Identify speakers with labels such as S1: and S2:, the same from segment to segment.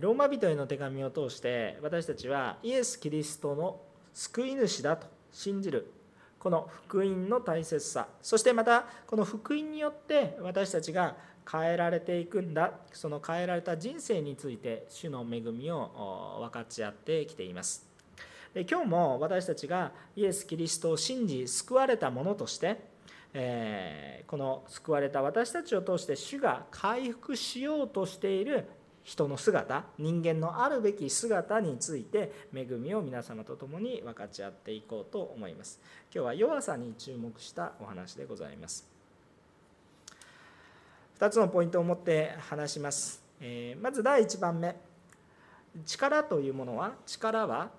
S1: ローマ人への手紙を通して私たちはイエス・キリストの救い主だと信じる。この福音の大切さ。そしてまたこの福音によって私たちが変えられていくんだ。その変えられた人生について主の恵みを分かち合ってきています。今日も私たちがイエス・キリストを信じ救われたものとしてえこの救われた私たちを通して主が回復しようとしている人の姿人間のあるべき姿について恵みを皆様と共に分かち合っていこうと思います。今日は弱さに注目したお話でございます。2つのポイントを持って話します、えまず第1番目。力というものは力は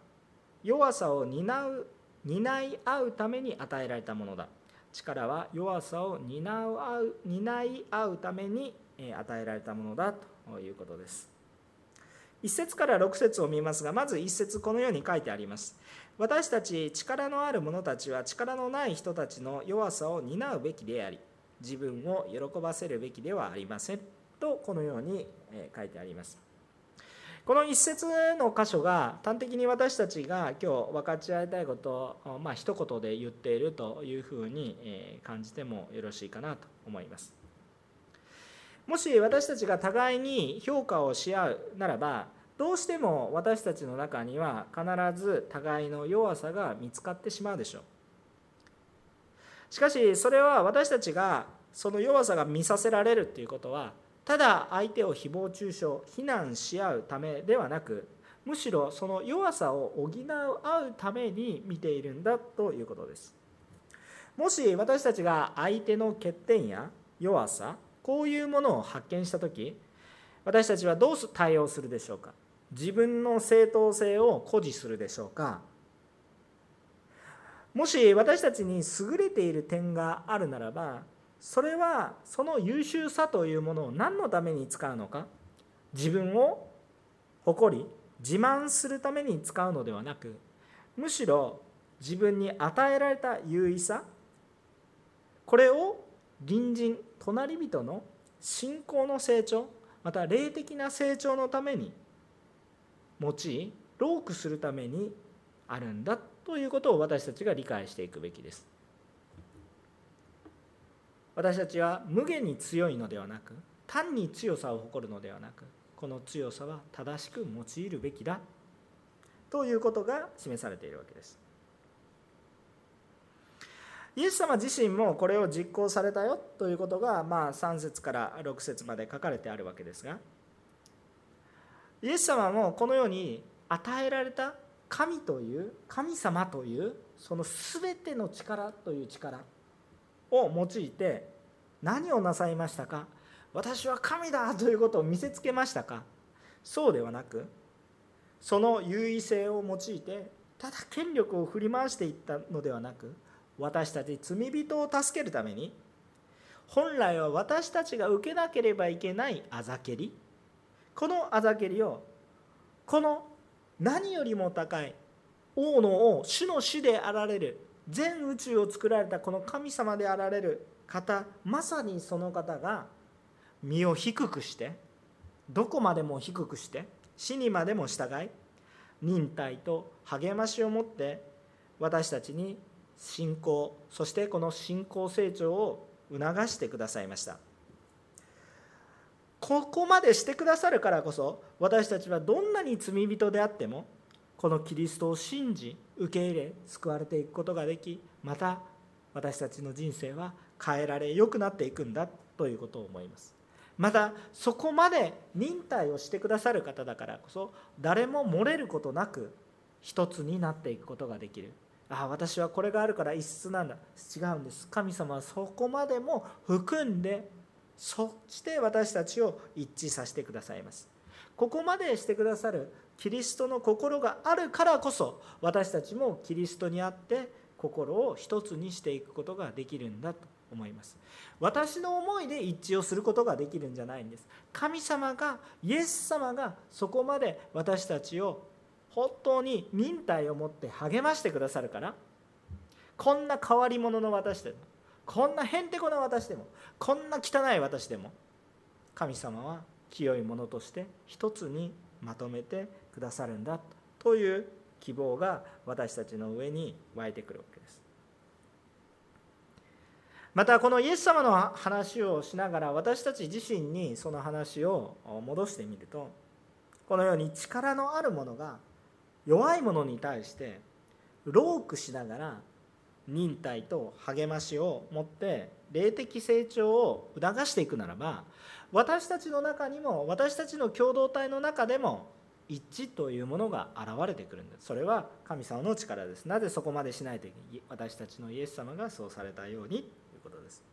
S1: 弱さを担う担い合うために与えられたものだ。力は弱さを担う担い合うために与えられたものだと。ということです。1節から6節を見ますがまず1節このように書いてあります。私たち力のある者たちは力のない人たちの弱さを担うべきであり自分を喜ばせるべきではありません。とこのように書いてあります。この一節の箇所が端的に私たちが今日分かち合いたいことを、まあ、一言で言っているというふうに感じてもよろしいかなと思います。もし私たちが互いに評価をし合うならばどうしても私たちの中には必ず互いの弱さが見つかってしまうでしょう。しかしそれは私たちがその弱さが見させられるっていうことはただ相手を誹謗中傷非難し合うためではなくむしろその弱さを補う合うために見ているんだということです。もし私たちが相手の欠点や弱さこういうものを発見した時私たちはどう対応するでしょうか？自分の正当性を誇示するでしょうか？もし私たちに優れている点があるならばそれはその優秀さというものを何のために使うのか？自分を誇り自慢するために使うのではなくむしろ自分に与えられた優位さ？これを隣人隣人の信仰の成長また霊的な成長のために用いロークするためにあるんだということを私たちが理解していくべきです。私たちは無限に強いのではなく単に強さを誇るのではなくこの強さは正しく用いるべきだということが示されているわけです。イエス様自身もこれを実行されたよということが、まあ、3節から6節まで書かれてあるわけですがイエス様もこのように与えられた神という神様というその全ての力という力を用いて何をなさいましたか？私は神だということを見せつけましたか？そうではなくその優位性を用いてただ権力を振り回していったのではなく私たち罪人を助けるために本来は私たちが受けなければいけないあざけりこのあざけりをこの何よりも高い王の王主の死であられる全宇宙を作られたこの神様であられる方まさにその方が身を低くしてどこまでも低くして死にまでも従い忍耐と励ましを持って私たちに信仰そしてこの信仰成長を促してくださいました。ここまでしてくださるからこそ私たちはどんなに罪人であってもこのキリストを信じ受け入れ救われていくことができまた私たちの人生は変えられ良くなっていくんだということを思います。またそこまで忍耐をしてくださる方だからこそ誰も漏れることなく一つになっていくことができる。ああ私はこれがあるから異質なんだ。違うんです。神様はそこまでも含んでそして私たちを一致させてくださいます。ここまでしてくださるキリストの心があるからこそ私たちもキリストにあって心を一つにしていくことができるんだと思います。私の思いで一致をすることができるんじゃないんです。神様がイエス様がそこまで私たちを本当に忍耐を持って励ましてくださるからこんな変わり者の私でもこんなへんてこな私でもこんな汚い私でも神様は清いものとして一つにまとめてくださるんだという希望が私たちの上に湧いてくるわけです。またこのイエス様の話をしながら私たち自身にその話を戻してみるとこのように力のあるものが弱い者に対してロークしながら忍耐と励ましを持って霊的成長を促していくならば私たちの中にも私たちの共同体の中でも一致というものが現れてくるんです。それは神様の力です。なぜそこまでしないといけ私たちのイエス様がそうされたようにということです。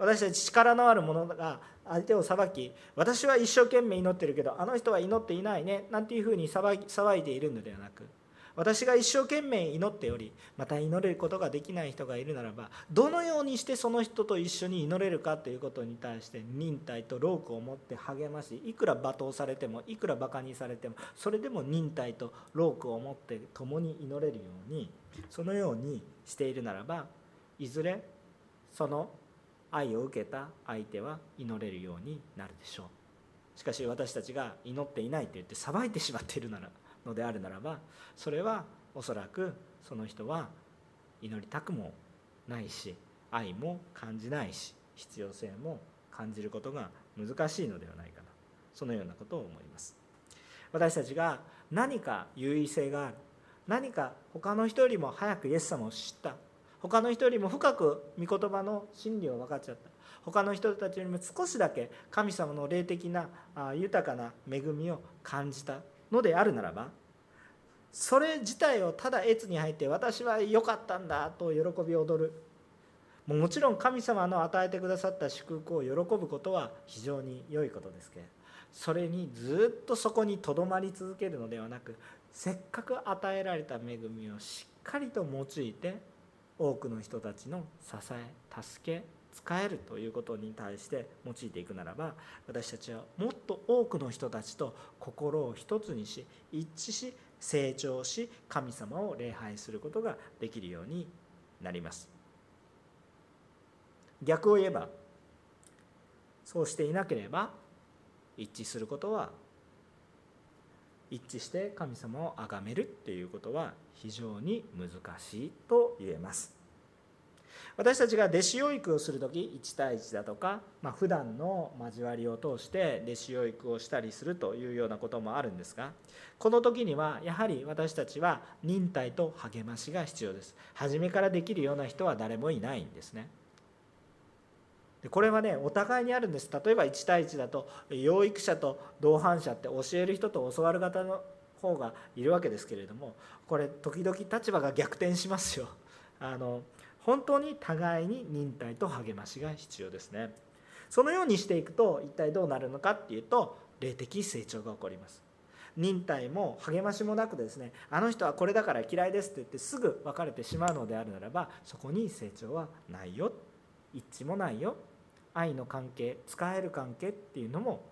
S1: 私たち力のある者が相手を裁き私は一生懸命祈ってるけどあの人は祈っていないねなんていうふうに騒いでいるのではなく私が一生懸命祈っておりまた祈れることができない人がいるならばどのようにしてその人と一緒に祈れるかということに対して忍耐とロークを持って励ましいくら罵倒されてもいくらバカにされてもそれでも忍耐とロークを持って共に祈れるようにそのようにしているならばいずれその愛を受けた相手は祈れるようになるでしょう。しかし私たちが祈っていないと言って裁いてしまっているならのであるならばそれはおそらくその人は祈りたくもないし愛も感じないし必要性も感じることが難しいのではないかな。そのようなことを思います。私たちが何か優位性がある何か他の人よりも早くイエス様を知った他の人よりも深く御言葉の真理を分かっちゃった。他の人たちよりも少しだけ神様の霊的な豊かな恵みを感じたのであるならばそれ自体をただ越に入って私は良かったんだと喜び踊る。もちろん神様の与えてくださった祝福を喜ぶことは非常に良いことですけどそれにずっとそこにとどまり続けるのではなくせっかく与えられた恵みをしっかりと用いて多くの人たちの支え助け使えるということに対して用いていくならば私たちはもっと多くの人たちと心を一つにし一致し成長し神様を礼拝することができるようになります。逆を言えばそうしていなければ一致することは一致して神様を崇めるっていうことは非常に難しいと言えます。私たちが弟子養育をする時1対1だとか、まあ、普段の交わりを通して弟子養育をしたりするというようなこともあるんですがこの時にはやはり私たちは忍耐と励ましが必要です。初めからできるような人は誰もいないんですね。でこれはねお互いにあるんです。例えば1対1だと養育者と同伴者って教える人と教わる方の方がいるわけですけれどもこれ時々立場が逆転しますよ。あの本当に互いに忍耐と励ましが必要ですね。そのようにしていくと一体どうなるのかっていうと霊的成長が起こります。忍耐も励ましもなくですねあの人はこれだから嫌いですって言ってすぐ別れてしまうのであるならばそこに成長はないよ。一致もないよ。愛の関係使える関係っていうのも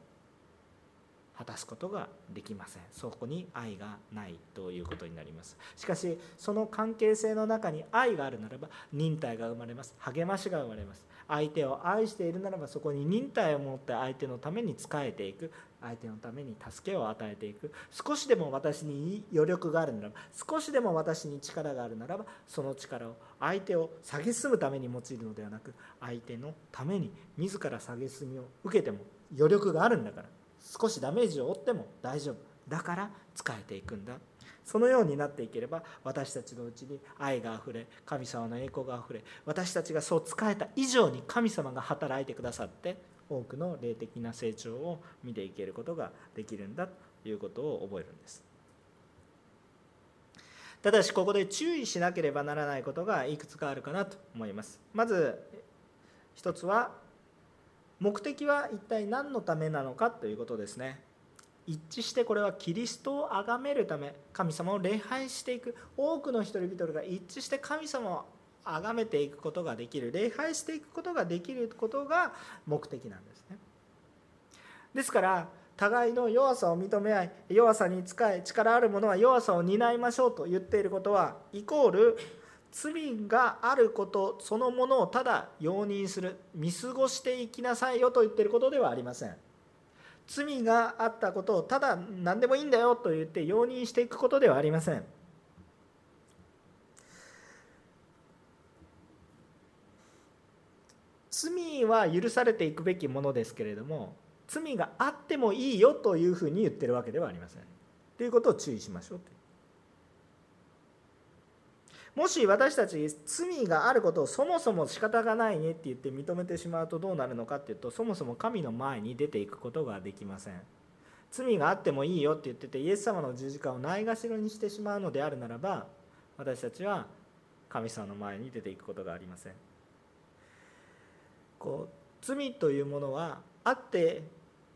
S1: 果たすことができません。そこに愛がないということになります。しかしその関係性の中に愛があるならば忍耐が生まれます。励ましが生まれます。相手を愛しているならばそこに忍耐を持って相手のために仕えていく。相手のために助けを与えていく。少しでも私に余力があるならば少しでも私に力があるならばその力を相手を蔑むために用いるのではなく相手のために自ら蔑みを受けても余力があるんだから少しダメージを負っても大丈夫。だから使えていくんだ。そのようになっていければ私たちのうちに愛があふれ神様の栄光があふれ私たちがそう使えた以上に神様が働いてくださって多くの霊的な成長を見ていけることができるんだということを覚えるんです。ただしここで注意しなければならないことがいくつかあるかなと思います。まず一つは目的は一体何のためなのかということですね。一致してこれはキリストを崇めるため神様を礼拝していく。多くの人々が一致して神様を崇めていくことができる礼拝していくことができることが目的なんですね。ですから互いの弱さを認め合い弱さに使い力ある者は弱さを担いましょうと言っていることはイコール罪があることそのものをただ容認する。見過ごしていきなさいよと言っていることではありません。罪があったことをただ何でもいいんだよと言って容認していくことではありません。罪は許されていくべきものですけれども罪があってもいいよというふうに言ってるわけではありません。ということを注意しましょうもし私たち罪があることをそもそも仕方がないねって言って認めてしまうとどうなるのかっていうとそもそも神の前に出ていくことができません。罪があってもいいよって言っててイエス様の十字架をないがしろにしてしまうのであるならば私たちは神様の前に出ていくことがありません。こう罪というものはあって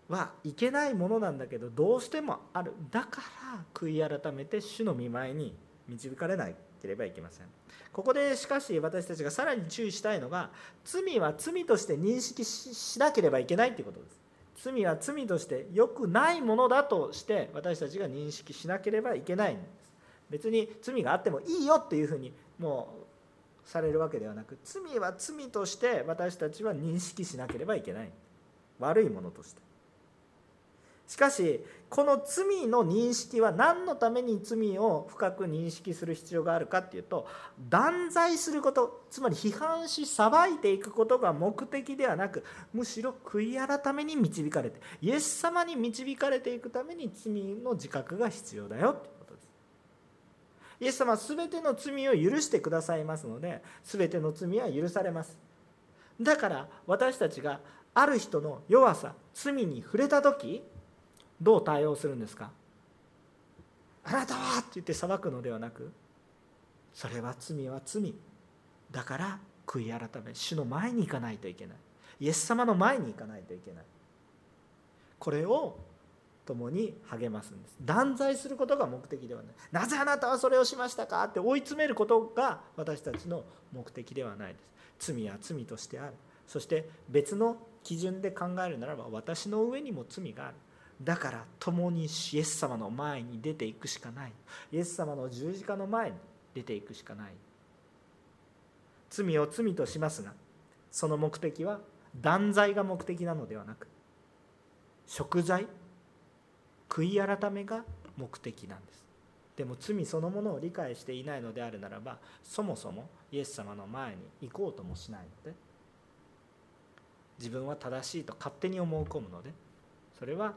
S1: はいけないものなんだけどどうしてもある。だから悔い改めて主の見舞いに導かれなければいけません。ここでしかし私たちがさらに注意したいのが罪は罪として認識しなければいけないということです。罪は罪として良くないものだとして私たちが認識しなければいけないんです。別に罪があってもいいよっていうふうにもうされるわけではなく罪は罪として私たちは認識しなければいけない。悪いものとして。しかしこの罪の認識は何のために罪を深く認識する必要があるかっていうと断罪することつまり批判し裁いていくことが目的ではなくむしろ悔い改めに導かれてイエス様に導かれていくために罪の自覚が必要だよって。イエス様は全ての罪を許してくださいますので全ての罪は許されます。だから私たちがある人の弱さ罪に触れた時どう対応するんですか？あなたはって言って裁くのではなくそれは罪は罪。だから悔い改め主の前に行かないといけない。イエス様の前に行かないといけない。これを共に励ますんです。断罪することが目的ではない。なぜあなたはそれをしましたかって追い詰めることが私たちの目的ではないです。罪は罪としてある。そして別の基準で考えるならば私の上にも罪がある。だから共にイエス様の前に出ていくしかない。イエス様の十字架の前に出ていくしかない。罪を罪としますがその目的は断罪が目的なのではなく贖罪悔い改めが目的なんです。でも罪そのものを理解していないのであるならばそもそもイエス様の前に行こうともしないので自分は正しいと勝手に思い込むのでそれは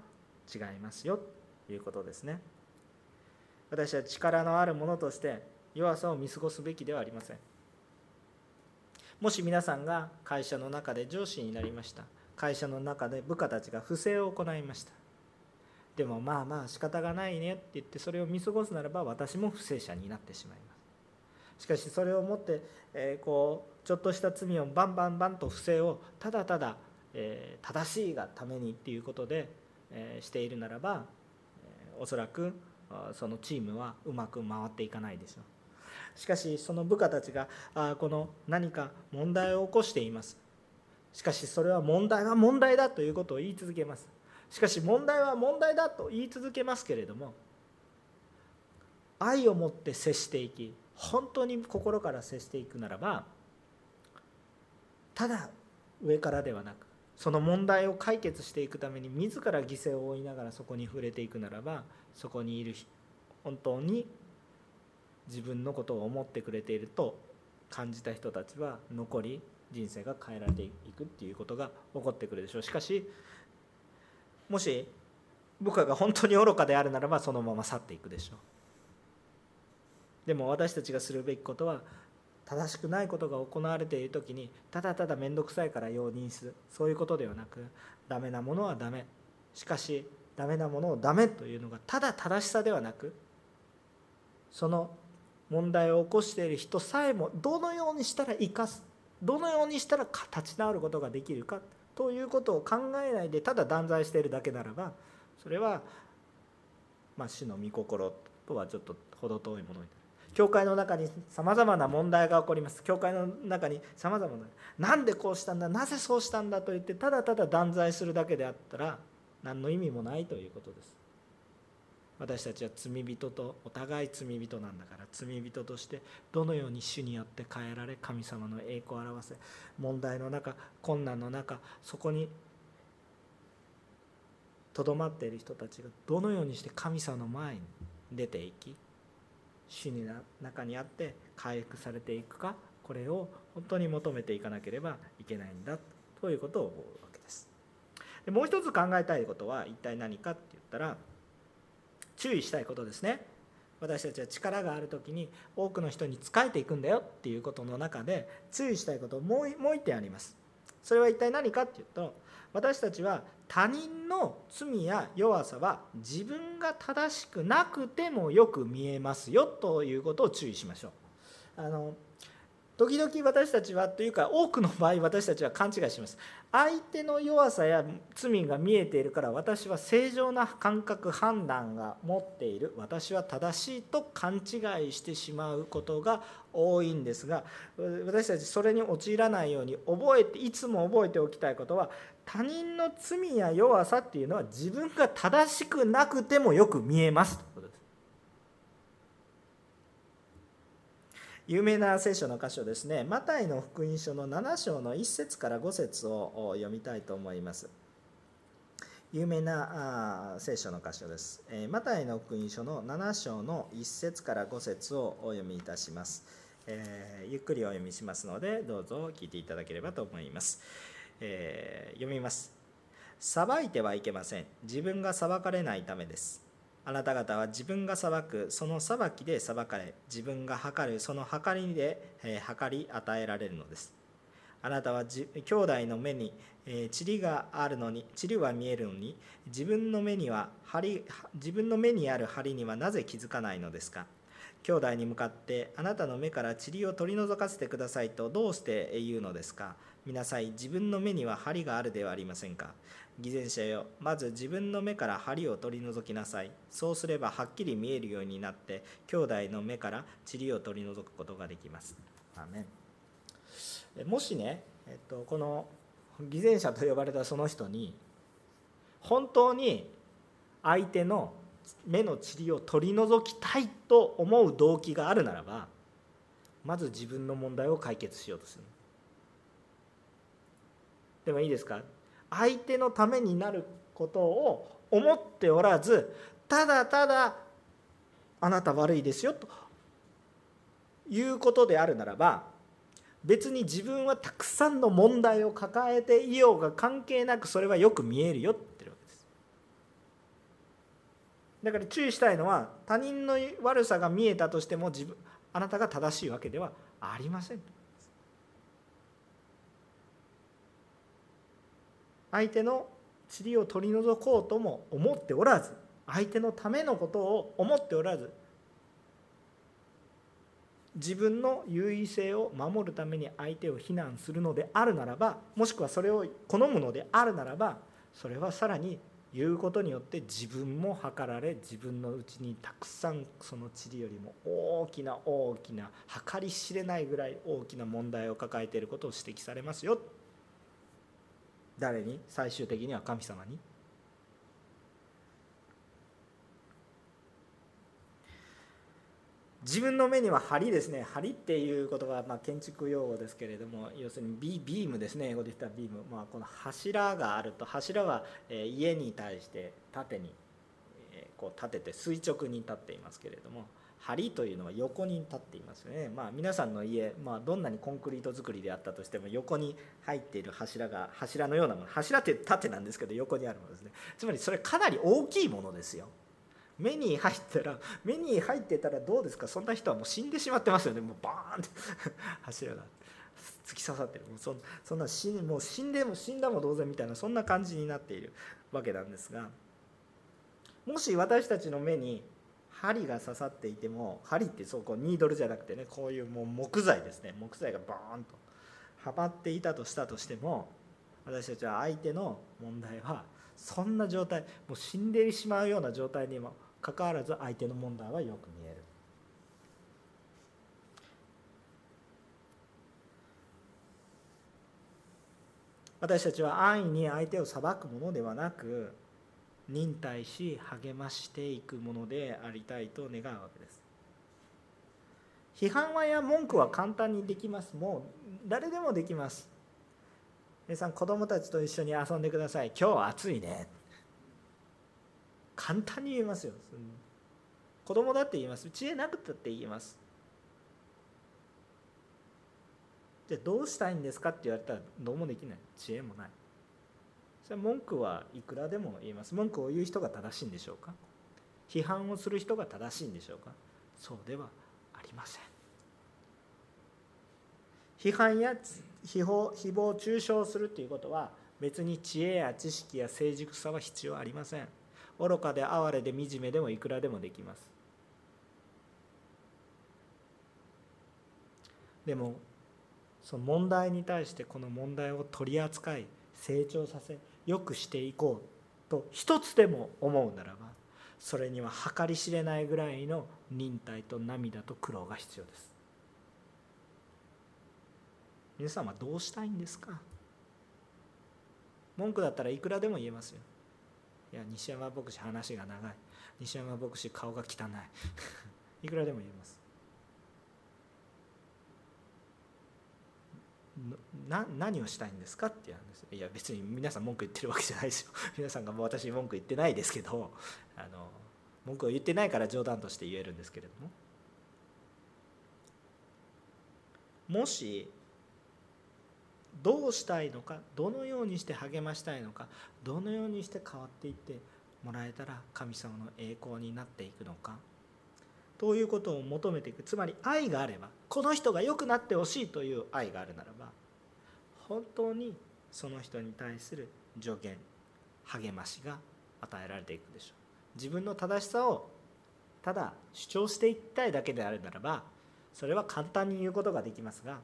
S1: 違いますよということですね。私は力のあるものとして弱さを見過ごすべきではありません。もし皆さんが会社の中で上司になりました。会社の中で部下たちが不正を行いました。でもまあまあ仕方がないねって言ってそれを見過ごすならば私も不正者になってしまいます。しかしそれをもって、えこうちょっとした罪をバンバンバンと不正をただただ、え正しいがためにっていうことでえしているならばえおそらくそのチームはうまく回っていかないでしょう。しかしその部下たちがあこの何か問題を起こしています。しかしそれは問題は問題だということを言い続けます。しかし問題は問題だと言い続けますけれども愛を持って接していき本当に心から接していくならばただ上からではなくその問題を解決していくために自ら犠牲を負いながらそこに触れていくならばそこにいる本当に自分のことを思ってくれていると感じた人たちは残り人生が変えられていくっていうことが起こってくるでしょう。しかしもし部下が本当に愚かであるならばそのまま去っていくでしょう。でも私たちがするべきことは正しくないことが行われている時にただただ面倒くさいから容認する。そういうことではなくダメなものはダメ。しかしダメなものをダメというのがただ正しさではなくその問題を起こしている人さえもどのようにしたら生かすどのようにしたら立ち直ることができるか。ということを考えないでただ断罪しているだけならばそれは、まあ、死の御心とはちょっと程遠いものになる。教会の中にさまざまな問題が起こります教会の中にさまざまななんでこうしたんだなぜそうしたんだと言ってただただ断罪するだけであったら何の意味もないということです私たちは罪人とお互い罪人なんだから罪人としてどのように主によって変えられ神様の栄光を表せ問題の中困難の中そこにとどまっている人たちがどのようにして神様の前に出ていき主の中にあって回復されていくかこれを本当に求めていかなければいけないんだということを思うわけです。でもう一つ考えたいことは一体何かって言ったら注意したいことですね。私たちは力がある時に多くの人に仕えていくんだよっていうことの中で注意したいこともうもう一点あります。それは一体何かっていうと私たちは他人の罪や弱さは自分が正しくなくてもよく見えますよということを注意しましょう。あの時々私たちはというか多くの場合私たちは勘違いします。相手の弱さや罪が見えているから私は正常な感覚判断が持っている。私は正しいと勘違いしてしまうことが多いんですが私たちそれに陥らないように覚えていつも覚えておきたいことは他人の罪や弱さっていうのは自分が正しくなくてもよく見えますということです。有名な聖書の箇所ですね。マタイの福音書の7章の1節から5節を読みたいと思います。有名な聖書の箇所です、えマタイの福音書の7章の1節から5節をお読みいたします、えー、ゆっくりお読みしますのでどうぞ聞いていただければと思います、えー、読みます。裁いてはいけません。自分が裁かれないためです。あなた方は自分が裁くその裁きで裁かれ自分が測るその測りで、え測り与えられるのです。あなたはじ兄弟の目に、え塵があるのに塵は見えるのに自分の目には針自分の目にある針にはなぜ気づかないのですか？兄弟に向かってあなたの目から塵を取り除かせてくださいとどうして言うのですか？見なさい自分の目には針があるではありませんか？偽善者よまず自分の目から針を取り除きなさい。そうすればはっきり見えるようになって兄弟の目から塵を取り除くことができます。アメン。もしね、えっと、この偽善者と呼ばれたその人に本当に相手の目の塵を取り除きたいと思う動機があるならばまず自分の問題を解決しようとする。でもいいですか？相手のためになることを思っておらずただただあなた悪いですよということであるならば別に自分はたくさんの問題を抱えていようが関係なくそれはよく見えるよ。だから注意したいのは他人の悪さが見えたとしても自分あなたが正しいわけではありません。相手の塵を取り除こうとも思っておらず相手のためのことを思っておらず自分の優位性を守るために相手を非難するのであるならばもしくはそれを好むのであるならばそれはさらにいうことによって自分も図られ自分のうちにたくさんその塵よりも大きな大きな計り知れないぐらい大きな問題を抱えていることを指摘されますよ。誰に？最終的には神様に。自分の目には梁ですね。梁っていう言葉はま建築用語ですけれども要するにビビームですね。英語で言ったらビーム、まあ、この柱があると柱は家に対して縦にこう立てて垂直に立っていますけれども梁というのは横に立っていますよね、まあ、皆さんの家、まあ、どんなにコンクリート作りであったとしても横に入っている柱が柱のようなもの。柱って縦なんですけど横にあるものですね。つまりそれかなり大きいものですよ。目に入ったら目に入ってたらどうですかそんな人はもう死んでしまってますよね。もうバーンって。柱が突き刺さって。るもうそそんな死もう死んでも死んだも同然みたいなそんな感じになっているわけなんですがもし私たちの目に針が刺さっていても針ってそうこうニードルじゃなくてねこういうもう木材ですね。木材がバーンと。はまっていたとしたとしても私たちは相手の問題はそんな状態もう死んでしまうような状態にもかかわらず相手の問題はよく見える。私たちは安易に相手を裁くものではなく忍耐し励ましていくものでありたいと願うわけです。批判はや文句は簡単にできます。もう誰でもできます。皆さん子供たちと一緒に遊んでください。今日は暑いね。簡単に言えますよ。子供だって言います。知恵なくたって言えます。じゃあどうしたいんですかって言われたらどうもできない。知恵もない。それは文句はいくらでも言えます。文句を言う人が正しいんでしょうか。批判をする人が正しいんでしょうか。そうではありません。批判や誹謗誹謗中傷するということは別に知恵や知識や成熟さは必要ありません。愚かで哀れで惨めでもいくらでもできます。でもその問題に対してこの問題を取り扱い成長させよくしていこうと一つでも思うならばそれには計り知れないぐらいの忍耐と涙と苦労が必要です。皆さんはどうしたいんですか？文句だったらいくらでも言えますよ。いや西山牧師話が長い。西山牧師顔が汚い。いくらでも言えます。な何をしたいんですかって言うんです。いや別に皆さん文句言ってるわけじゃないですよ。皆さんが私文句言ってないですけどあの文句を言ってないから冗談として言えるんですけれども。もしどうしたいのかどのようにして励ましたいのかどのようにして変わっていってもらえたら神様の栄光になっていくのか。ということを求めていく。つまり愛があればこの人が良くなってほしいという愛があるならば本当にその人に対する助言励ましが与えられていくでしょう。自分の正しさをただ主張していきたいだけであるならばそれは簡単に言うことができますが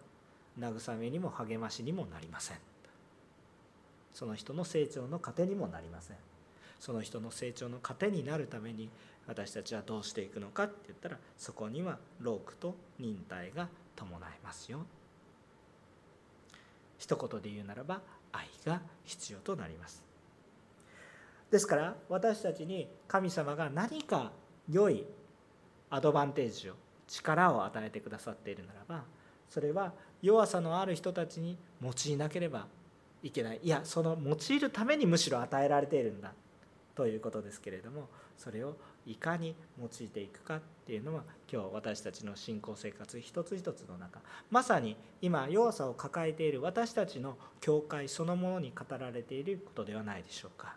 S1: 慰めにも励ましにもなりません。その人の成長の糧にもなりません。その人の成長の糧になるために私たちはどうしていくのかって言ったらそこには労苦と忍耐が伴いますよ。一言で言うならば愛が必要となります。ですから私たちに神様が何か良いアドバンテージを力を与えてくださっているならばそれは弱さのある人たちに用いなければいけない。いやその用いるためにむしろ与えられているんだ。ということですけれどもそれをいかに用いていくかっていうのは今日私たちの信仰生活一つ一つの中まさに今弱さを抱えている私たちの教会そのものに語られていることではないでしょうか。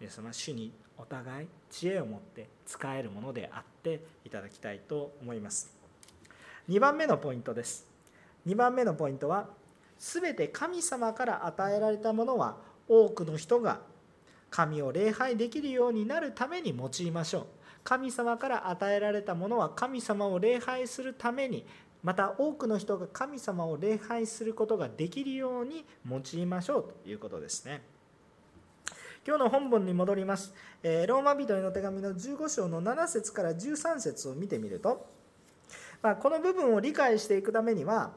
S1: 皆様主にお互い知恵を持って使えるものであっていただきたいと思います。2番目のポイントです。2番目のポイントは全て神様から与えられたものは多くの人が神を礼拝できるようになるために用いましょう。神様から与えられたものは神様を礼拝するためにまた多くの人が神様を礼拝することができるように用いましょう。ということですね。今日の本文に戻ります。えローマ人への手紙の15章の7節から13節を見てみると、まあ、この部分を理解していくためには、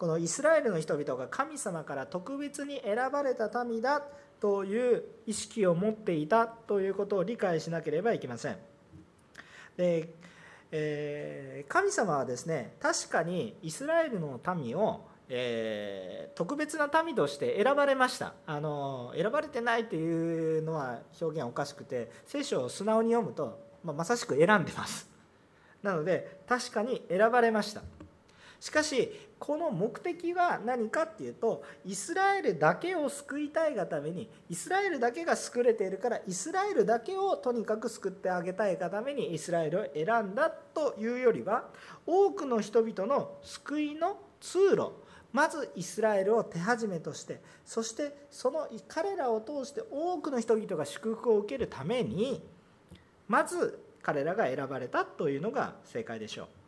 S1: このイスラエルの人々が神様から特別に選ばれた民だという意識を持っていたということを理解しなければいけません。でえー、神様はですね確かにイスラエルの民をえー、特別な民として選ばれました。あの選ばれてないというのは表現おかしくて聖書を素直に読むと、まあ、まさしく選んでます。なので確かに選ばれました。しかしこの目的は何かっていうとイスラエルだけを救いたいがためにイスラエルだけが救れているからイスラエルだけをとにかく救ってあげたいがためにイスラエルを選んだというよりは多くの人々の救いの通路まずイスラエルを手始めとしてそしてその彼らを通して多くの人々が祝福を受けるためにまず彼らが選ばれたというのが正解でしょう。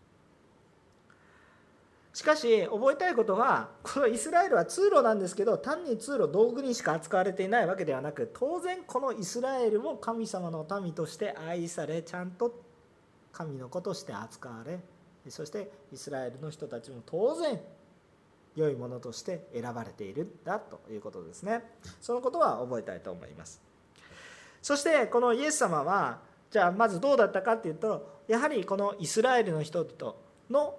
S1: しかし覚えたいことはこのイスラエルは通路なんですけど単に通路道具にしか扱われていないわけではなく当然このイスラエルも神様の民として愛されちゃんと神の子として扱われそしてイスラエルの人たちも当然良いものとして選ばれているんだということですね。そのことは覚えたいと思います。そしてこのイエス様はじゃあまずどうだったかっていうとやはりこのイスラエルの人々の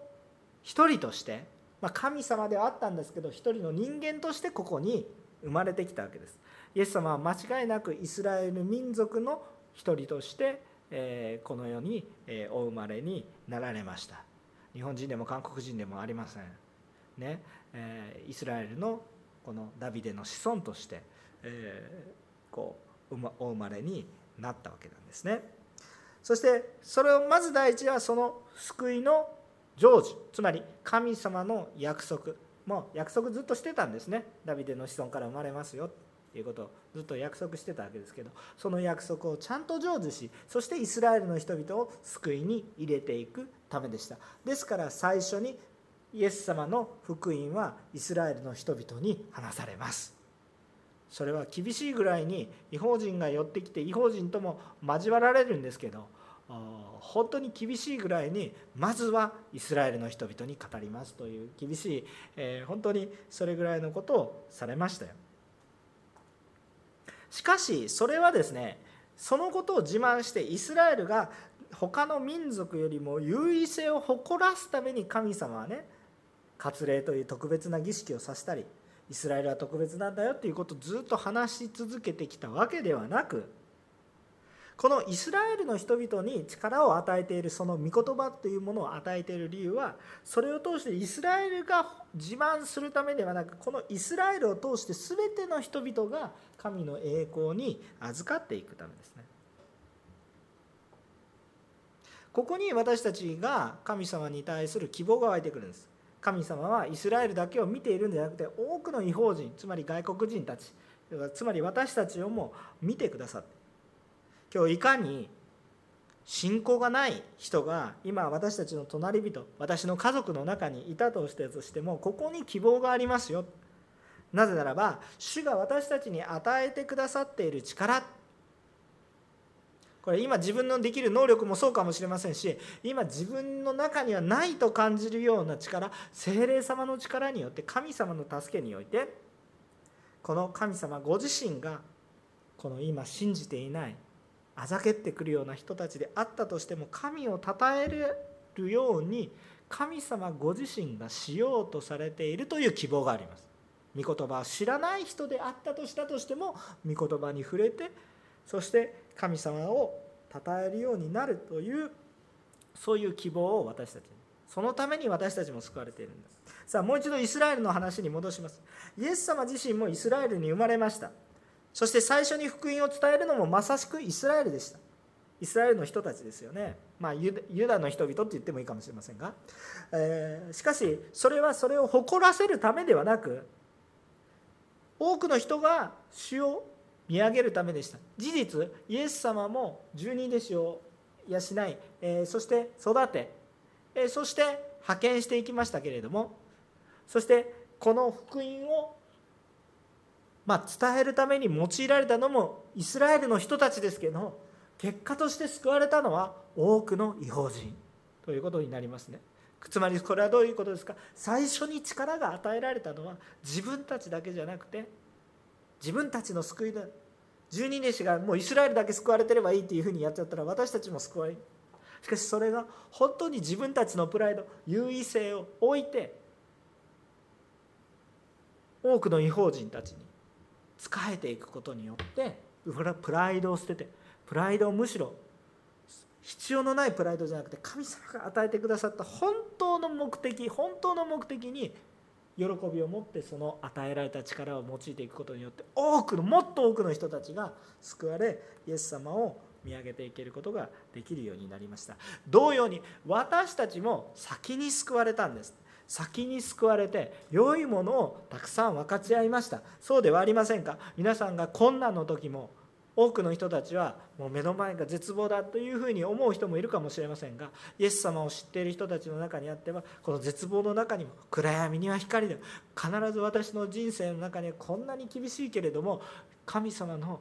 S1: 一人として、まあ、神様ではあったんですけど一人の人間としてここに生まれてきたわけです。イエス様は間違いなくイスラエル民族の一人としてこの世にお生まれになられました。日本人でも韓国人でもありません。ね。イスラエルのこのダビデの子孫としてこうお生まれになったわけなんですね。そしてそれをまず第一はその救いの成就つまり神様の約束。もう約束ずっとしてたんですね。ダビデの子孫から生まれますよということをずっと約束してたわけですけどその約束をちゃんと成就しそしてイスラエルの人々を救いに入れていくためでした。ですから最初にイエス様の福音はイスラエルの人々に話されます。それは厳しいぐらいに違法人が寄ってきて違法人とも交わられるんですけど本当に厳しいぐらいにまずはイスラエルの人々に語りますという厳しい、え、本当にそれぐらいのことをされましたよ。しかしそれはですねそのことを自慢してイスラエルが他の民族よりも優位性を誇らすために神様はね割礼という特別な儀式をさせたりイスラエルは特別なんだよっていうことをずっと話し続けてきたわけではなくこのイスラエルの人々に力を与えているその御言葉というものを与えている理由はそれを通してイスラエルが自慢するためではなくこのイスラエルを通して全ての人々が神の栄光に預かっていくためですね。ここに私たちが神様に対する希望が湧いてくるんです。神様はイスラエルだけを見ているんじゃなくて多くの違法人つまり外国人たちつまり私たちをも見てくださって今日いかに信仰がない人が今私たちの隣人私の家族の中にいたとしてとしてもここに希望がありますよ。なぜならば主が私たちに与えてくださっている力。これ今自分のできる能力もそうかもしれませんし今自分の中にはないと感じるような力精霊様の力によって神様の助けにおいてこの神様ご自身がこの今信じていないあざけってくるような人たちであったとしても神を称えるように神様ご自身がしようとされているという希望があります。御言葉を知らない人であったとしたとしても御言葉に触れてそして神様を称えるようになるというそういう希望を私たちに。そのために私たちも救われているんです。さあもう一度イスラエルの話に戻します。イエス様自身もイスラエルに生まれました。そして最初に福音を伝えるのもまさしくイスラエルでした。イスラエルの人たちですよね、まあ、ユダの人々って言ってもいいかもしれませんが、えー、しかしそれはそれを誇らせるためではなく多くの人が主を見上げるためでした。事実イエス様も十二弟子を養い、えー、そして育て、えー、そして派遣していきましたけれどもそしてこの福音をまあ、伝えるために用いられたのもイスラエルの人たちですけど結果として救われたのは多くの違法人ということになりますね。つまりこれはどういうことですか？最初に力が与えられたのは自分たちだけじゃなくて自分たちの救いだ十二弟子がもうイスラエルだけ救われてればいいっていうふうにやっちゃったら私たちも救われる。しかしそれが本当に自分たちのプライド優位性を置いて多くの違法人たちに仕えていくことによってプライドを捨ててプライドをむしろ必要のないプライドじゃなくて神様が与えてくださった本当の目的本当の目的に喜びを持ってその与えられた力を用いていくことによって多くのもっと多くの人たちが救われイエス様を見上げていけることができるようになりました。同様に私たちも先に救われたんです。先に救われて良いものをたくさん分かち合いました。そうではありませんか？皆さんが困難の時も多くの人たちはもう目の前が絶望だというふうに思う人もいるかもしれませんがイエス様を知っている人たちの中にあってはこの絶望の中にも暗闇には光で必ず私の人生の中にはこんなに厳しいけれども神様の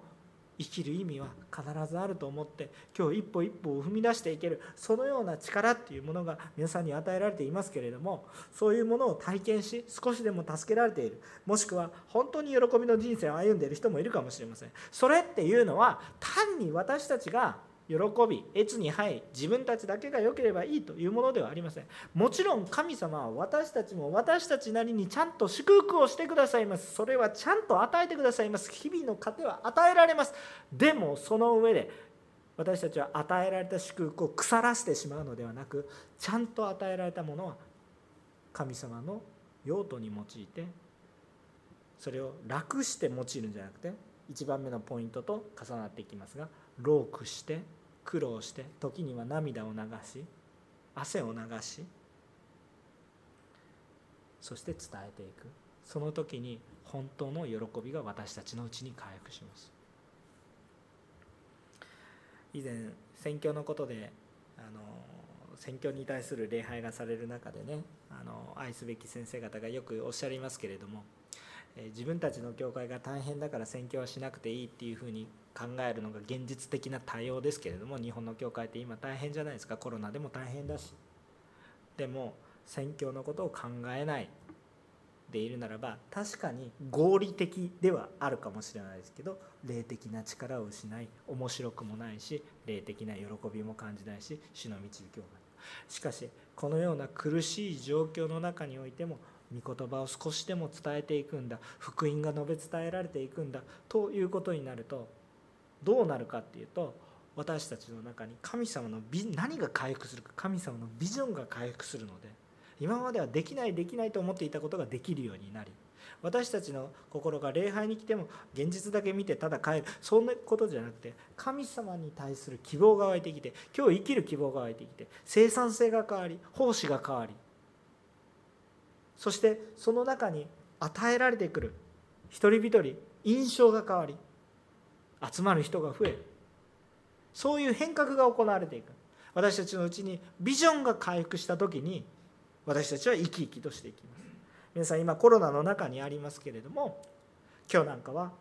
S1: 生きる意味は必ずあると思って今日一歩一歩を踏み出していけるそのような力っていうものが皆さんに与えられていますけれどもそういうものを体験し少しでも助けられているもしくは本当に喜びの人生を歩んでいる人もいるかもしれません。それっていうのは単に私たちが喜び越に入り自分たちだけが良ければいいというものではありません。もちろん神様は私たちも私たちなりにちゃんと祝福をしてくださいます。それはちゃんと与えてくださいます。日々の糧は与えられます。でもその上で私たちは与えられた祝福を腐らせてしまうのではなくちゃんと与えられたものは神様の用途に用いてそれを楽して用いるんじゃなくて1番目のポイントと重なっていきますが労苦して苦労して時には涙を流し汗を流しそして伝えていく。その時に本当の喜びが私たちのうちに回復します。以前宣教のことであの宣教に対する礼拝がされる中でねあの愛すべき先生方がよくおっしゃいますけれども自分たちの教会が大変だから宣教はしなくていいっていうふうに考えるのが現実的な対応ですけれども日本の教会って今大変じゃないですか。コロナでも大変だしでも宣教のことを考えないでいるならば確かに合理的ではあるかもしれないですけど霊的な力を失い面白くもないし霊的な喜びも感じないし主の導きをしかしこのような苦しい状況の中においても御言葉を少しでも伝えていくんだ。福音が述べ伝えられていくんだ。ということになるとどうなるかっていうと私たちの中に神様の美何が回復するか神様のビジョンが回復するので今まではできないできないと思っていたことができるようになり私たちの心が礼拝に来ても現実だけ見てただ帰る。そんなことじゃなくて神様に対する希望が湧いてきて今日生きる希望が湧いてきて生産性が変わり奉仕が変わりそしてその中に与えられてくる一人一人印象が変わり集まる人が増える。そういう変革が行われていく。私たちのうちにビジョンが回復した時に私たちは生き生きとしていきます。皆さん今コロナの中にありますけれども今日なんかは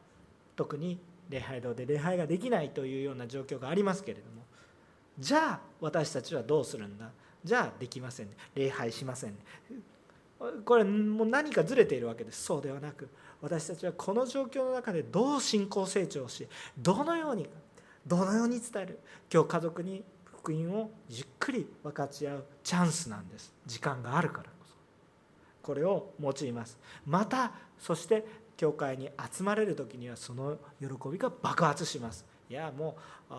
S1: 特に礼拝堂で礼拝ができないというような状況がありますけれどもじゃあ私たちはどうするんだ？じゃあできませんね。礼拝しませんね。これもう何かずれているわけです。そうではなく私たちはこの状況の中でどう信仰成長しどのようにどのように伝える今日家族に福音をじっくり分かち合うチャンスなんです。時間があるからこそ。これを用います。またそして教会に集まれる時にはその喜びが爆発します。いやもう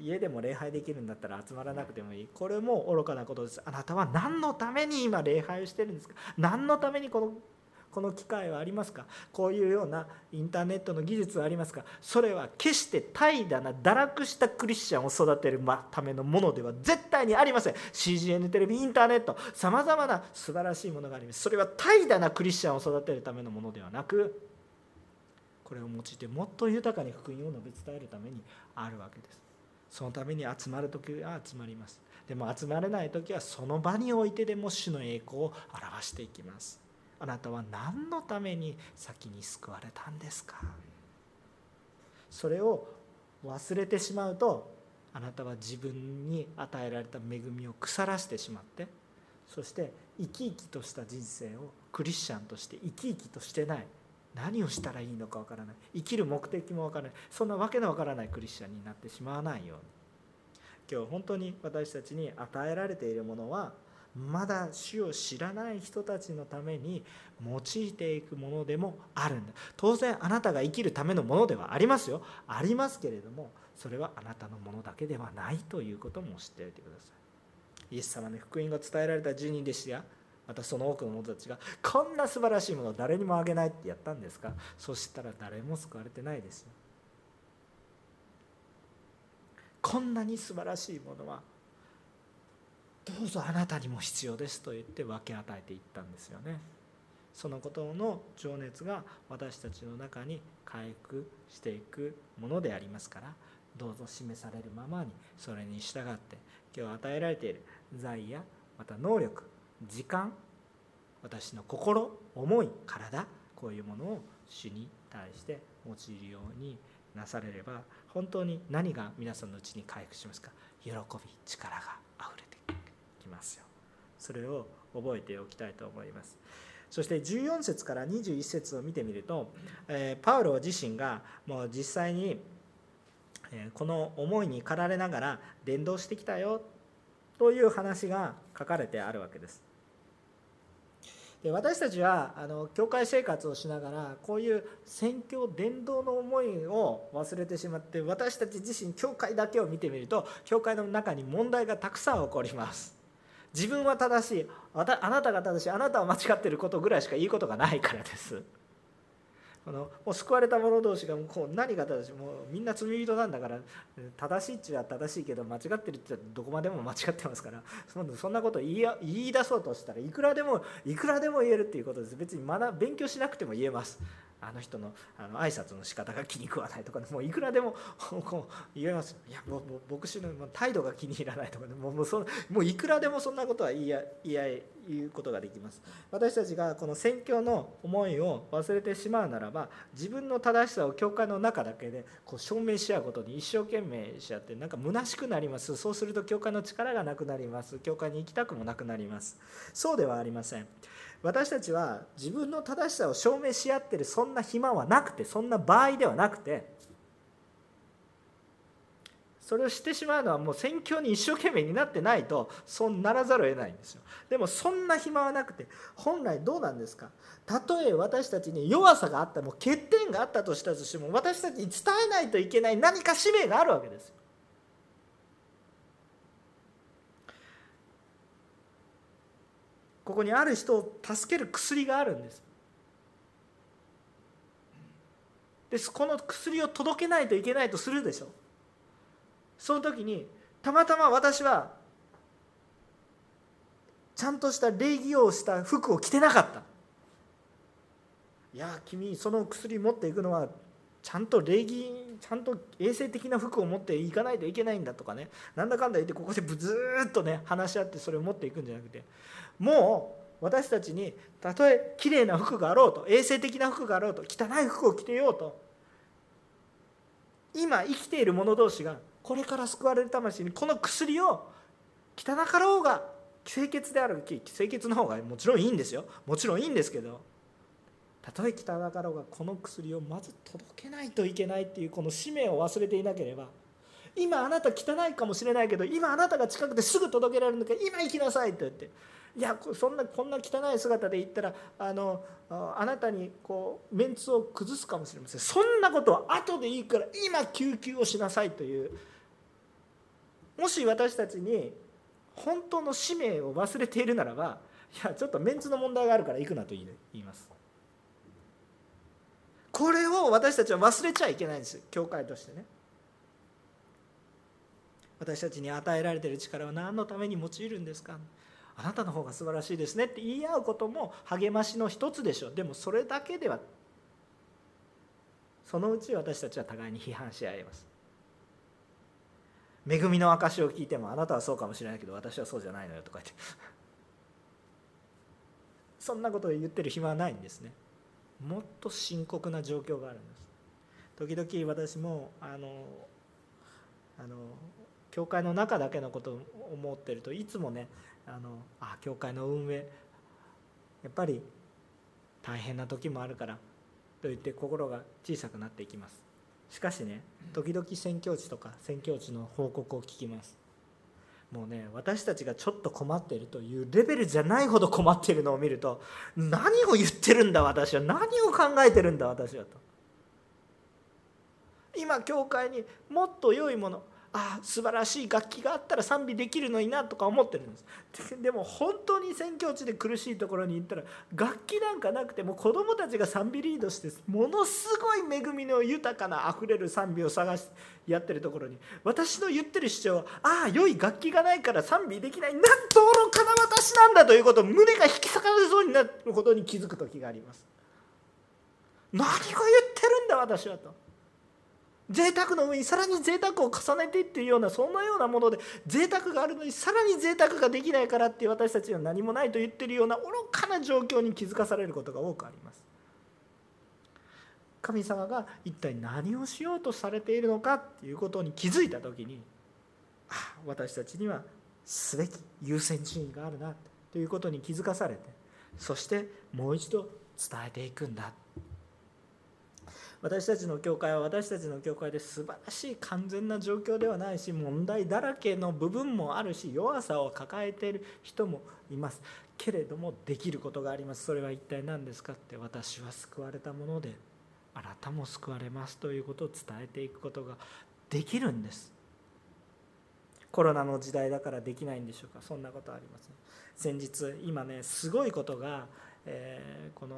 S1: 家でも礼拝できるんだったら集まらなくてもいい。これも愚かなことです。あなたは何のために今礼拝をしてるんですか？何のためにこのこの機会はありますか？こういうようなインターネットの技術はありますか？それは決して怠惰な堕落したクリスチャンを育てるためのものでは絶対にありません。CGN テレビインターネットさまざまな素晴らしいものがあります。それは怠惰なクリスチャンを育てるためのものではなくこれを用いてもっと豊かに福音を述べ伝えるためにあるわけです。そのために集まる時は集まります。でも集まれない時はその場においてでも主の栄光を表していきます。あなたは何のために先に救われたんですか？それを忘れてしまうとあなたは自分に与えられた恵みを腐らしてしまってそして生き生きとした人生をクリスチャンとして生き生きとしてない。何をしたらいいのかわからない。生きる目的もわからない。そんなわけのわからないクリスチャンになってしまわないように。今日本当に私たちに与えられているものはまだ主を知らない人たちのために用いていくものでもあるんだ。当然あなたが生きるためのものではありますよ。ありますけれどもそれはあなたのものだけではないということも知っておいてください。イエス様の福音が伝えられた10人でしたまたその多くの者たちがこんな素晴らしいものを誰にもあげないってやったんですか？そしたら誰も救われてないですよこんなに素晴らしいものはどうぞあなたにも必要ですと言って分け与えていったんですよね。そのことの情熱が私たちの中に回復していくものでありますからどうぞ示されるままにそれに従って今日与えられている財やまた能力時間私の心思い体こういうものを主に対して用いるようになされれば本当に何が皆さんのうちに回復しますか？喜び力があふれてきますよ。それを覚えておきたいと思います。そして14節から21節を見てみると、えパウロ自身がもう実際にこの思いに駆られながら伝道してきたよという話が書かれてあるわけです。で私たちはあの教会生活をしながらこういう宣教伝道の思いを忘れてしまって私たち自身教会だけを見てみると教会の中に問題がたくさん起こります。自分は正しいあなたが正しいあなたは間違ってることぐらいしかいいことがないからです。このもう救われた者同士がこう何が正しいもうみんな罪人なんだから正しいっちゃ正しいけど間違ってるっちゃどこまでも間違ってますからそんなこと言い言い出そうとしたらいくらでもいくらでも言えるっていうことです。別に学勉強しなくても言えます。あの人のあの挨拶の仕方が気に食わないとか、ね、もういくらでもこう言えます。いやもう牧師の態度が気に入らないとか、ね、もうもうそもういくらでもそんなことは言い言い言うことができます。私たちがこの宣教の思いを忘れてしまうならば自分の正しさを教会の中だけでこう証明し合うことに一生懸命し合ってなんか虚しくなります。そうすると教会の力がなくなります。教会に行きたくもなくなります。そうではありません。私たちは自分の正しさを証明し合ってるそんな暇はなくてそんな場合ではなくてそれをしてしまうのはもう宣教に一生懸命になってないとそうならざるを得ないんですよ。でもそんな暇はなくて本来どうなんですか？たとえ私たちに弱さがあったも欠点があったとしたとしても私たちに伝えないといけない何か使命があるわけですよ。ここにある人を助ける薬があるんです。ですこの薬を届けないといけないとするでしょ。その時にたまたま私はちゃんとした礼儀をした服を着てなかった。いや君その薬持っていくのはちゃんと礼儀ちゃんと衛生的な服を持っていかないといけないんだとかね。なんだかんだ言ってここでずっとね話し合ってそれを持っていくんじゃなくて。もう私たちにたとえ綺麗な服があろうと衛生的な服があろうと汚い服を着てようと。今生きている者同士がこれから救われる魂にこの薬を汚かろうが清潔である清潔の方がもちろんいいんですよ。もちろんいいんですけど。たとえ汚かろうがこの薬をまず届けないといけないっていうこの使命を忘れていなければ今あなた汚いかもしれないけど今あなたが近くですぐ届けられるんだか今行きなさいと言っていやそんなこんな汚い姿で言ったらあのあなたにこうメンツを崩すかもしれません。そんなことは後でいいから今救急をしなさいというもし私たちに本当の使命を忘れているならばいやちょっとメンツの問題があるから行くなと言います。これを私たちは忘れちゃいけないんです教会としてね。私たちに与えられている力は何のために用いるんですか？あなたの方が素晴らしいですねって言い合うことも励ましの一つでしょう。でもそれだけではそのうち私たちは互いに批判し合います。恵みの証を聞いてもあなたはそうかもしれないけど私はそうじゃないのよとか言って。そんなことを言ってる暇はないんですね。もっと深刻な状況があるんです。時々私もあのあの教会の中だけのことを思ってるといつもねあのあ教会の運営やっぱり大変な時もあるからと言って心が小さくなっていきます。しかしね時々宣教地とか宣教地の報告を聞きます。もうね私たちがちょっと困っているというレベルじゃないほど困っているのを見ると何を言ってるんだ私は何を考えてるんだ私はと。今教会にもっと良いものあ素晴らしい楽器があったら賛美できるのになとか思ってるんです。でも本当に宣教地で苦しいところに行ったら楽器なんかなくても子供たちが賛美リードしてものすごい恵みの豊かなあふれる賛美を探してやってるところに。私の言ってる主張はああ良い楽器がないから賛美できないなんと愚かな私なんだということを胸が引き裂かれそうになることに気づく時があります。何を言ってるんだ私はと。贅沢の上にさらに贅沢を重ねてっているようなそんなようなもので贅沢があるのにさらに贅沢ができないからって私たちには何もないと言ってるような愚かな状況に気づかされることが多くあります。神様が一体何をしようとされているのかっていうことに気づいた時にあ私たちにはすべき優先順位があるなということに気づかされてそしてもう一度伝えていくんだ私たちの教会は私たちの教会で素晴らしい完全な状況ではないし問題だらけの部分もあるし弱さを抱えている人もいます。けれどもできることがあります。それは一体何ですかって私は救われたものであなたも救われますということを伝えていくことができるんです。コロナの時代だからできないんでしょうか。そんなことはありません先日今ねすごいことがえー、この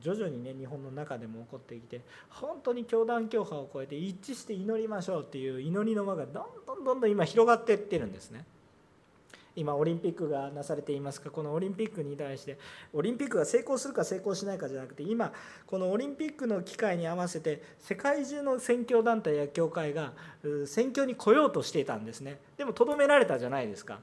S1: 徐々にね日本の中でも起こってきて本当に教団教派を超えて一致して祈りましょうっていう祈りの輪がどんどんどんどん今広がっていってるんですね。今オリンピックがなされていますがこのオリンピックに対してオリンピックが成功するか成功しないかじゃなくて今このオリンピックの機会に合わせて世界中の宣教団体や教会が宣教に来ようとしていたんですね。でもとどめられたじゃないですか。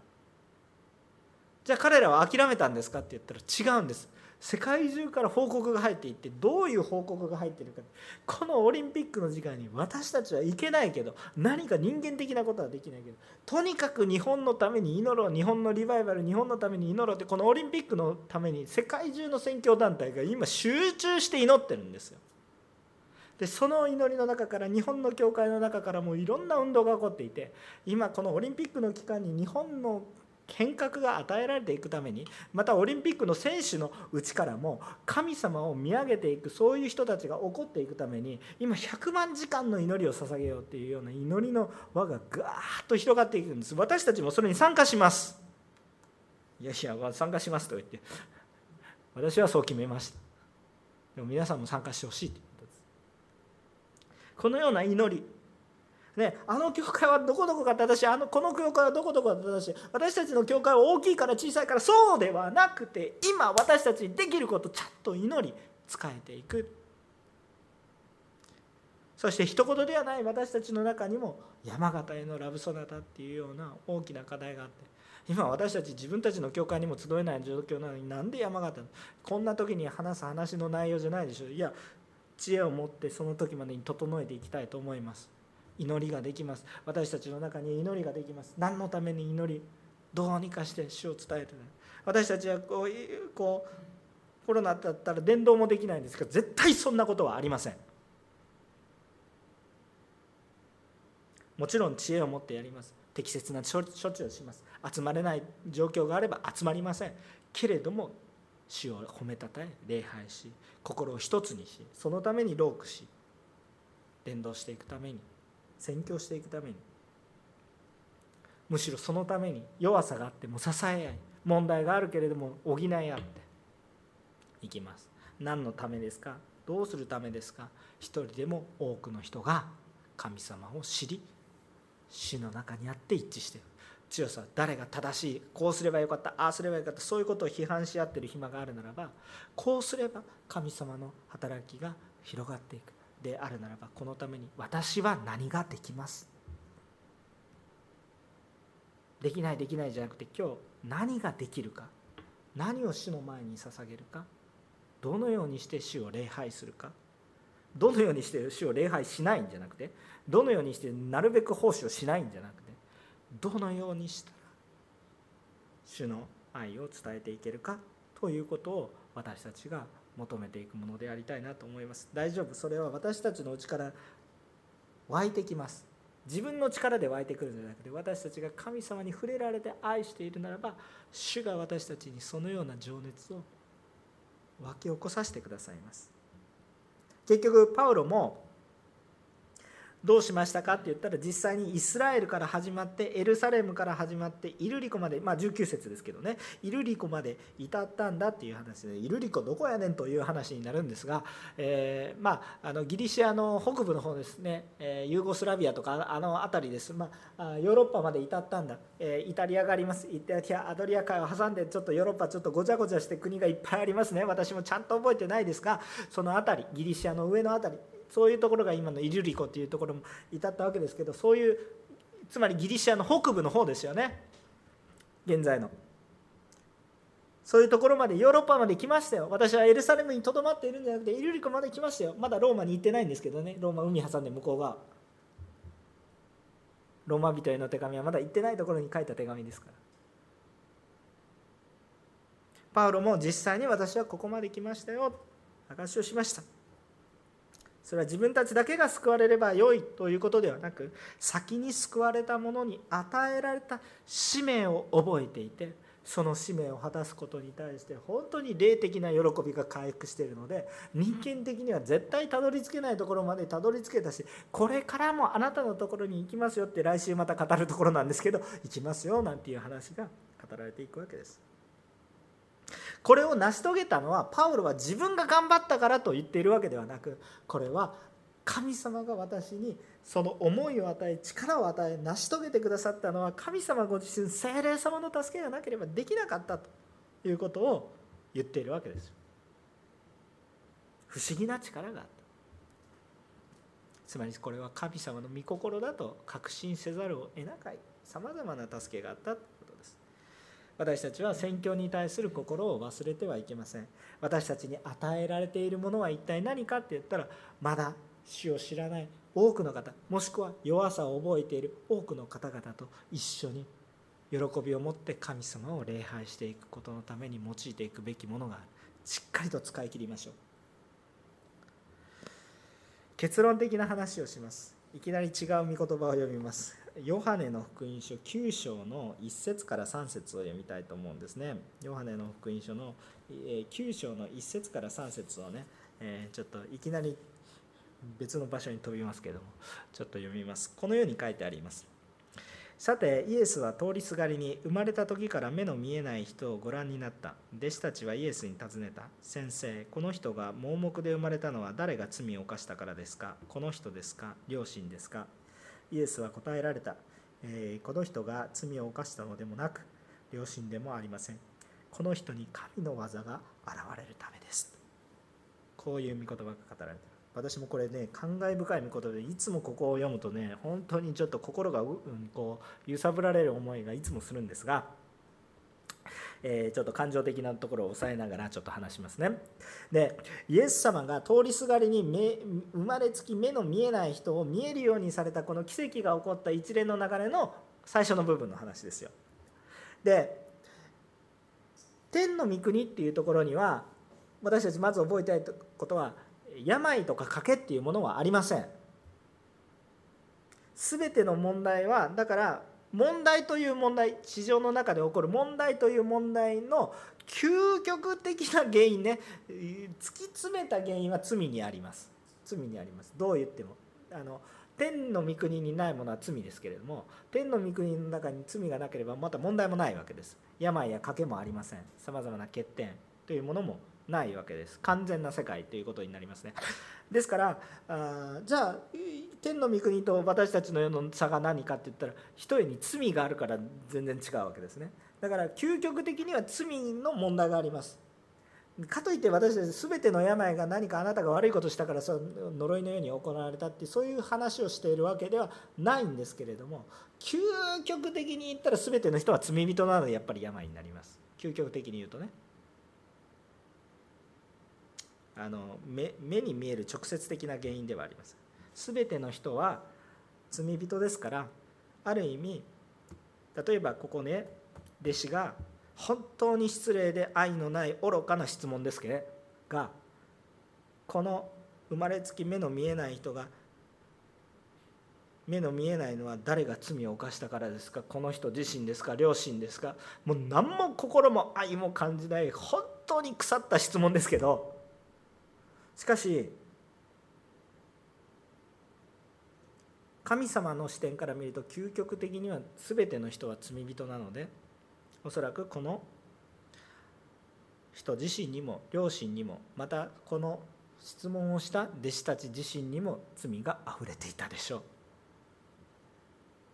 S1: じゃあ彼らは諦めたんですかって言ったら違うんです世界中から報告が入っていってどういう報告が入ってるかこのオリンピックの時間に私たちは行けないけど何か人間的なことはできないけどとにかく日本のために祈ろう日本のリバイバル日本のために祈ろうってこのオリンピックのために世界中の宣教団体が今集中して祈ってるんですよ。でその祈りの中から日本の教会の中からもいろんな運動が起こっていて今このオリンピックの期間に日本の変革が与えられていくためにまたオリンピックの選手のうちからも神様を見上げていくそういう人たちが起こっていくために今100万時間の祈りを捧げようっていうような祈りの輪がガーッと広がっていくんです。私たちもそれに参加します。いやいや参加しますと言って。私はそう決めました。でも皆さんも参加してほしいということです。このような祈り。ね、あの教会はどこどこが正しいあのこの教会はどこどこが正しい。私たちの教会は大きいから小さいからそうではなくて今私たちにできることちゃんと祈り使えていく。そして一言ではない私たちの中にも山形へのラブソナタっていうような大きな課題があって今私たち自分たちの教会にも集えない状況なのになんで山形こんな時に話す話の内容じゃないでしょ？ういや知恵を持ってその時までに整えていきたいと思います。祈りができます。私たちの中に祈りができます。何のために祈りどうにかして主を伝えて私たちはこうこうコロナだったら伝道もできないんですけど絶対そんなことはありません。もちろん知恵を持ってやります。適切な処置をします。集まれない状況があれば集まりません。けれども主を褒めたたえ礼拝し心を一つにしそのためにロークし伝道していくために宣教していくために。むしろそのために弱さがあっても支え合い問題があるけれども補い合っていきます。何のためですか？どうするためですか？一人でも多くの人が神様を知り死の中にあって一致している強さ誰が正しい？こうすればよかった。ああすればよかった。そういうことを批判し合ってる暇があるならばこうすれば神様の働きが広がっていく。であるならばこのために私は何ができます？できないできないじゃなくて今日何ができるか？何を主の前に捧げるか？どのようにして主を礼拝するか？どのようにして主を礼拝しないんじゃなくて？どのようにしてなるべく奉仕をしないんじゃなくて？どのようにしたら主の愛を伝えていけるか？ということを私たちが求めていくものでありたいなと思います。大丈夫。それは私たちのうちから湧いてきます。自分の力で湧いてくるんじゃなくて私たちが神様に触れられて愛しているならば主が私たちにそのような情熱を湧き起こさせてくださいます。結局パウロもどうしましたかって言ったら実際にイスラエルから始まってエルサレムから始まってイルリコまでまあ19節ですけどね。イルリコまで至ったんだっていう話でイルリコどこやねんという話になるんですが、え、まああのギリシアの北部の方ですね、えー、ユーゴスラビアとかあの辺りです、まあ、ヨーロッパまで至ったんだ、え、イタリアがあります。イタリアアドリア海を挟んでちょっとヨーロッパちょっとごちゃごちゃして国がいっぱいありますね。私もちゃんと覚えてないですがその辺りギリシアの上の辺りそういうところが今のイリュリコっていうところも至ったわけですけどそういうつまりギリシアの北部の方ですよね。現在の。そういうところまでヨーロッパまで来ましたよ。私はエルサレムにとどまっているんじゃなくてイリュリコまで来ましたよ。まだローマに行ってないんですけどね。ローマ海挟んで向こう側。ローマ人への手紙はまだ行ってないところに書いた手紙ですから。パウロも実際に私はここまで来ましたよ。証しをしました。それは自分たちだけが救われれば良いということではなく先に救われた者に与えられた使命を覚えていてその使命を果たすことに対して本当に霊的な喜びが回復しているので人間的には絶対たどり着けないところまでたどり着けたしこれからもあなたのところに行きますよって来週また語るところなんですけど行きますよなんていう話が語られていくわけです。これを成し遂げたのはパウロは自分が頑張ったからと言っているわけではなくこれは神様が私にその思いを与え力を与え成し遂げてくださったのは神様ご自身精霊様の助けがなければできなかったということを言っているわけです。不思議な力があった。つまりこれは神様の御心だと確信せざるを得なかいさまざまな助けがあった。私たちは宣教に対する心を忘れてはいけません。私たちに与えられているものは一体何かって言ったらまだ主を知らない。多くの方もしくは弱さを覚えている。多くの方々と一緒に喜びを持って神様を礼拝していくことのために用いていくべきものがある。しっかりと使い切りましょう。結論的な話をします。いきなり違う御言葉を読みます。ヨハネの福音書9章の1節から3節を読みたいと思うんですね。ヨハネの福音書の9章の1節から3節をねえちょっといきなり別の場所に飛びますけどもちょっと読みます。このように書いてあります。さてイエスは通りすがりに生まれた時から目の見えない人をご覧になった。弟子たちはイエスに尋ねた。先生この人が盲目で生まれたのは誰が罪を犯したからですか？この人ですか？両親ですか？イエスは答えられた、えー、この人が罪を犯したのでもなく両親でもありません。この人に神の技が現れるためです。こういう御言葉が語られている私もこれね感慨深い御言でいつもここを読むとね本当にちょっと心が、うん、こう揺さぶられる思いがいつもするんですが、えー、ちょっと感情的なところを抑えながらちょっと話しますね。でイエス様が通りすがりに目生まれつき目の見えない人を見えるようにされたこの奇跡が起こった一連の流れの最初の部分の話ですよ。で天の御国っていうところには私たちまず覚えたいことは病とか賭けっていうものはありません。全ての問題はだから問題という問題地上の中で起こる問題という問題の究極的な原因ね。突き詰めた原因は罪にあります。罪にあります。どう言っても。あの天の御国にないものは罪ですけれども天の御国の中に罪がなければまた問題もないわけです。病や賭けもありません。さまざまな欠点というものもないわけです。完全な世界ということになりますね。ですからあじゃあ天の御国と私たちの世の差が何かって言ったらひとえに罪があるから全然違うわけですね。だから究極的には罪の問題があります。かといって私たち全ての病が何かあなたが悪いことしたからそ呪いのように行われたってそういう話をしているわけではないんですけれども究極的に言ったら全ての人は罪人なのでやっぱり病になります。究極的に言うとね。あの目目に見える直接的な原因ではあります。全ての人は罪人ですからある意味例えばここね弟子が本当に失礼で愛のない愚かな質問ですけどがこの生まれつき目の見えない人が目の見えないのは誰が罪を犯したからですかこの人自身ですか両親ですかもう何も心も愛も感じない本当に腐った質問ですけどしかし神様の視点から見ると究極的には全ての人は罪人なのでおそらくこの人自身にも両親にもまたこの質問をした弟子たち自身にも罪があふれていたでしょう。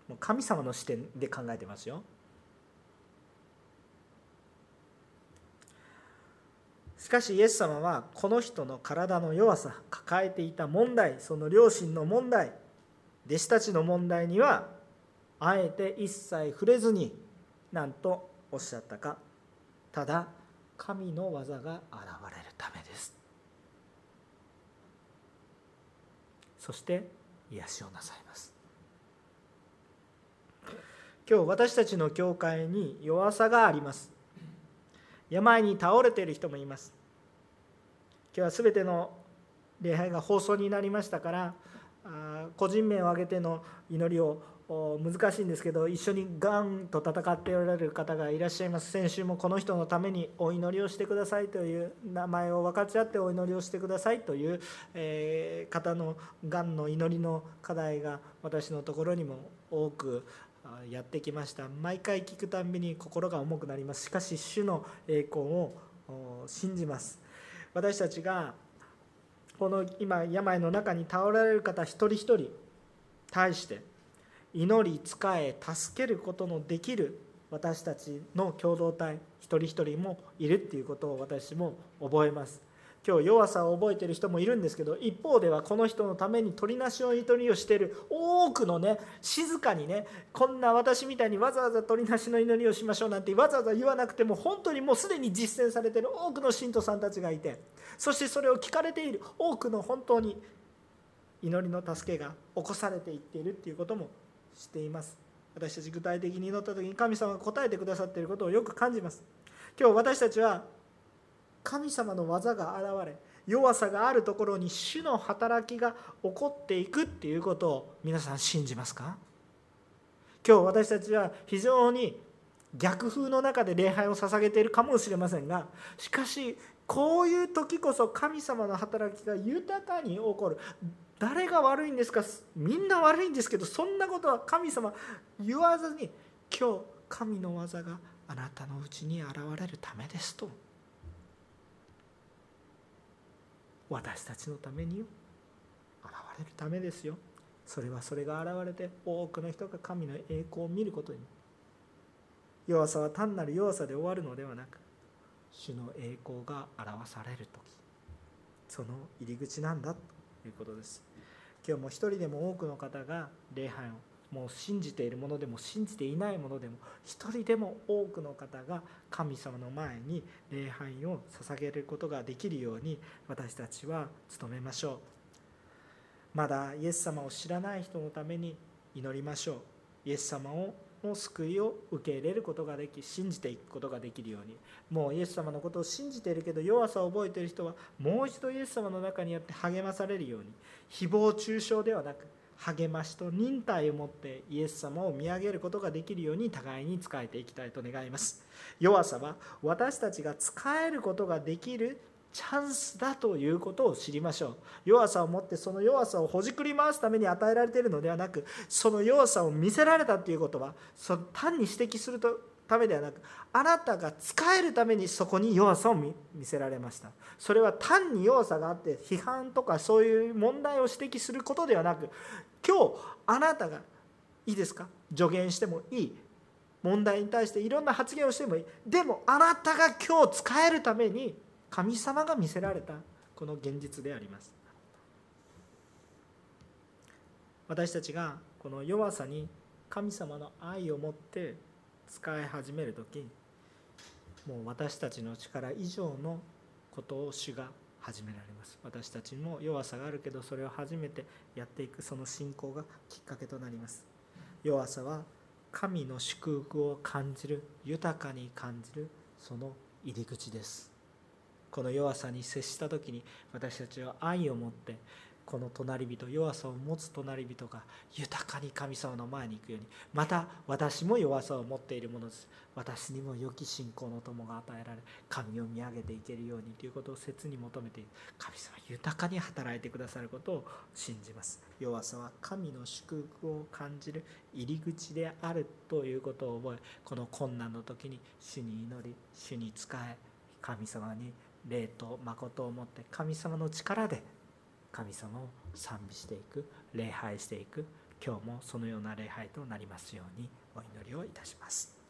S1: もう神様の視点で考えてますよ。かしイエス様はこの人の体の弱さ抱えていた問題その両親の問題弟子たちの問題にはあえて一切触れずに何とおっしゃったか。ただ神の技が現れるためです。そして癒しをなさいます。今日私たちの教会に弱さがあります。病に倒れている人もいます。日は全ての礼拝が放送になりましたから個人名を挙げての祈りを難しいんですけど一緒にがんと戦っておられる方がいらっしゃいます。先週もこの人のためにお祈りをしてくださいという名前を分かち合ってお祈りをしてくださいという、え方のがんの祈りの課題が私のところにも多くやってきました。毎回聞くたんびに心が重くなります。しかし主の栄光を信じます。私たちがこの今病の中に倒られる方一人一人対して祈り仕え助けることのできる私たちの共同体一人一人もいるっていうことを私も覚えます。今日弱さを覚えてる人もいるんですけど一方ではこの人のために取りなしを祈りをしている多くのね静かにねこんな私みたいにわざわざ取りなしの祈りをしましょうなんてわざわざ言わなくても本当にもうすでに実践されている多くの信徒さんたちがいてそしてそれを聞かれている多くの本当に祈りの助けが起こされていっているっていうこともしています。私たち具体的に祈った時に神様が答えてくださっていることをよく感じます。今日私たちは神様の技が現れ弱さがあるところに主の働きが起こっていくっていうことを皆さん信じますか？今日私たちは非常に逆風の中で礼拝を捧げているかもしれませんがしかしこういう時こそ神様の働きが豊かに起こる。誰が悪いんですか？みんな悪いんですけどそんなことは神様言わずに今日神の技があなたのうちに現れるためですと。私たちのためによ。現れるためですよ。それはそれが現れて多くの人が神の栄光を見ることに。弱さは単なる弱さで終わるのではなく主の栄光が表される時。その入り口なんだということです。今日も一人でも多くの方が礼拝をもう信じているものでも信じていないものでも一人でも多くの方が神様の前に礼拝を捧げることができるように私たちは努めましょう。まだイエス様を知らない人のために祈りましょう。イエス様をの救いを受け入れることができ信じていくことができるように。もうイエス様のことを信じているけど弱さを覚えている人はもう一度イエス様の中にあって励まされるように。誹謗中傷ではなく励ましと忍耐を持ってイエス様を見上げることができるように互いに仕えていきたいと願います。弱さは私たちが使えることができるチャンスだということを知りましょう。弱さを持ってその弱さをほじくり回すために与えられているのではなくその弱さを見せられたということはその単に指摘するとためではなくあなたが使えるためにそこに弱さを見せられました。それは単に弱さがあって批判とかそういう問題を指摘することではなく今日あなたがいいですか？助言してもいい。問題に対していろんな発言をしてもいい。でもあなたが今日使えるために神様が見せられた。この現実であります。私たちがこの弱さに神様の愛を持って使い始める時もう私たちの力以上のことを主が始められます。私たちも弱さがあるけどそれを初めてやっていくその信仰がきっかけとなります。弱さは神の祝福を感じる豊かに感じるその入り口です。この弱さに接した時に私たちは愛を持ってこの隣人弱さを持つ隣人が豊かに神様の前に行くようにまた私も弱さを持っているものです。私にも良き信仰の友が与えられ神を見上げていけるようにということを切に求めている神様豊かに働いてくださることを信じます。弱さは神の祝福を感じる入り口であるということを覚えこの困難の時に主に祈り主に仕え。神様に霊と誠をもって神様の力で。神様を賛美していく礼拝していく今日もそのような礼拝となりますようにお祈りをいたします。